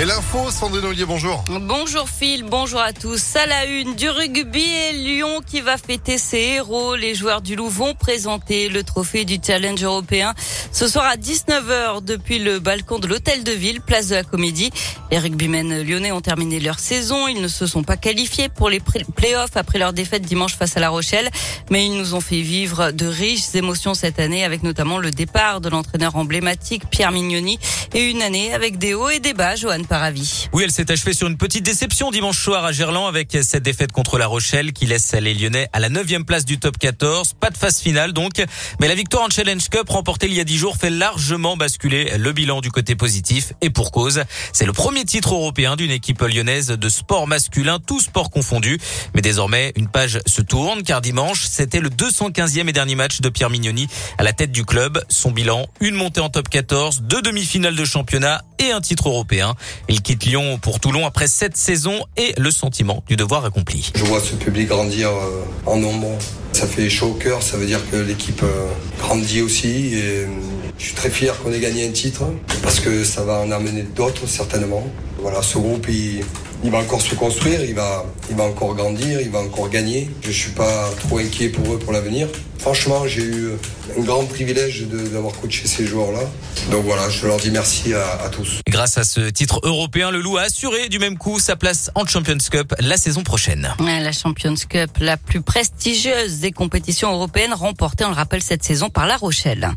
Et l'info, Sandrine Ollier, bonjour. Bonjour Phil, bonjour à tous. À la une du rugby et Lyon qui va fêter ses héros. Les joueurs du Loup vont présenter le trophée du challenge européen ce soir à 19h depuis le balcon de l'hôtel de ville, place de la Comédie. Les rugbymen lyonnais ont terminé leur saison. Ils ne se sont pas qualifiés pour les playoffs après leur défaite dimanche face à La Rochelle, mais ils nous ont fait vivre de riches émotions cette année avec notamment le départ de l'entraîneur emblématique Pierre Mignoni et une année avec des hauts et des bas, Johan Oui, elle s'est achevée sur une petite déception dimanche soir à Gerland avec cette défaite contre La Rochelle qui laisse les Lyonnais à la 9 place du top 14. Pas de phase finale donc, mais la victoire en Challenge Cup remportée il y a 10 jours fait largement basculer le bilan du côté positif et pour cause. C'est le premier titre européen d'une équipe lyonnaise de sport masculin, tout sport confondu. Mais désormais, une page se tourne car dimanche, c'était le 215e et dernier match de Pierre Mignoni à la tête du club. Son bilan, une montée en top 14, deux demi-finales de championnat et un titre européen. Il quitte Lyon pour Toulon après sept saisons et le sentiment du devoir accompli. Je vois ce public grandir euh, en nombre. Ça fait chaud au cœur, ça veut dire que l'équipe euh, grandit aussi et je suis très fier qu'on ait gagné un titre parce que ça va en amener d'autres certainement. Voilà, ce groupe il, il va encore se construire, il va, il va encore grandir, il va encore gagner. Je suis pas trop inquiet pour eux pour l'avenir. Franchement, j'ai eu un grand privilège d'avoir coaché ces joueurs-là. Donc voilà, je leur dis merci à, à, tous. Grâce à ce titre européen, le Loup a assuré du même coup sa place en Champions Cup la saison prochaine. La Champions Cup, la plus prestigieuse des compétitions européennes, remportée, on le rappelle, cette saison par La Rochelle.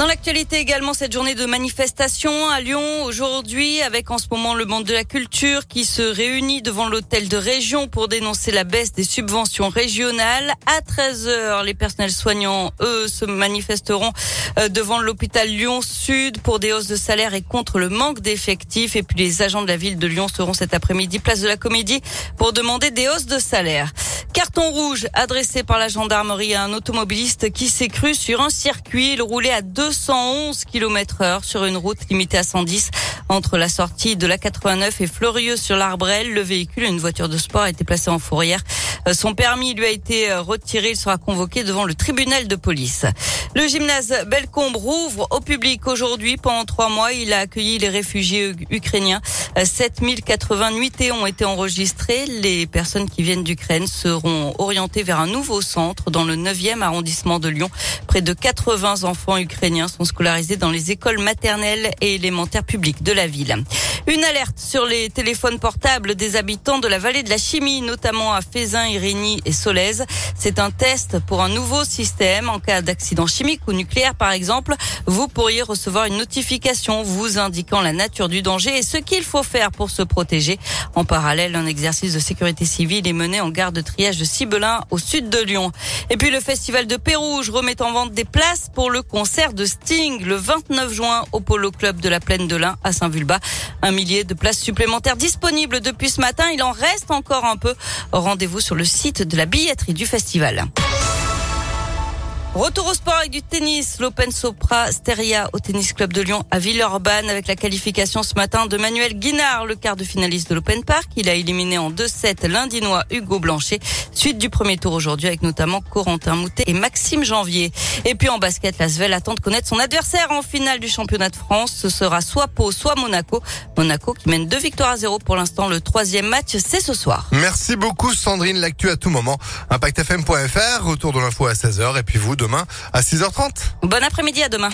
Dans l'actualité également, cette journée de manifestation à Lyon aujourd'hui, avec en ce moment le monde de la culture qui se réunit devant l'hôtel de région pour dénoncer la baisse des subventions régionales. À 13h, les personnels soignants, eux, se manifesteront euh, devant l'hôpital Lyon Sud pour des hausses de salaire et contre le manque d'effectifs. Et puis les agents de la ville de Lyon seront cet après-midi place de la Comédie pour demander des hausses de salaire. Carton rouge adressé par la gendarmerie à un automobiliste qui s'est cru sur un circuit. Il roulait à 211 km heure sur une route limitée à 110 entre la sortie de la 89 et Fleurieux sur l'Arbrel. Le véhicule, une voiture de sport, a été placé en fourrière. Euh, son permis lui a été euh, retiré. Il sera convoqué devant le tribunal de police. Le gymnase Belcombe rouvre au public aujourd'hui. Pendant trois mois, il a accueilli les réfugiés ukrainiens. 7080 euh, nuitées ont été enregistrées. Les personnes qui viennent d'Ukraine seront orientées vers un nouveau centre dans le 9e arrondissement de Lyon. Près de 80 enfants ukrainiens sont scolarisés dans les écoles maternelles et élémentaires publiques de la ville. Une alerte sur les téléphones portables des habitants de la vallée de la chimie, notamment à Fézin, Irénie et Solèze. C'est un test pour un nouveau système. En cas d'accident chimique ou nucléaire, par exemple, vous pourriez recevoir une notification vous indiquant la nature du danger et ce qu'il faire pour se protéger. En parallèle, un exercice de sécurité civile est mené en gare de triage de Cibelin au sud de Lyon. Et puis le festival de Pérouge remet en vente des places pour le concert de Sting le 29 juin au Polo Club de la Plaine de l'Ain à Saint-Vulbas. Un millier de places supplémentaires disponibles depuis ce matin. Il en reste encore un peu. Rendez-vous sur le site de la billetterie du festival. Retour au sport avec du tennis. L'Open Sopra Steria au Tennis Club de Lyon à Villeurbanne avec la qualification ce matin de Manuel Guinard, le quart de finaliste de l'Open Park. Il a éliminé en 2-7 l'Indinois Hugo Blanchet. Suite du premier tour aujourd'hui avec notamment Corentin Moutet et Maxime Janvier. Et puis en basket, la Svel attend de connaître son adversaire en finale du championnat de France. Ce sera soit Pau, soit Monaco. Monaco qui mène deux victoires à zéro pour l'instant. Le troisième match, c'est ce soir. Merci beaucoup Sandrine. L'actu à tout moment. ImpactFM.fr, retour de l'info à 16h et puis vous demain à 6h30. Bon après-midi à demain.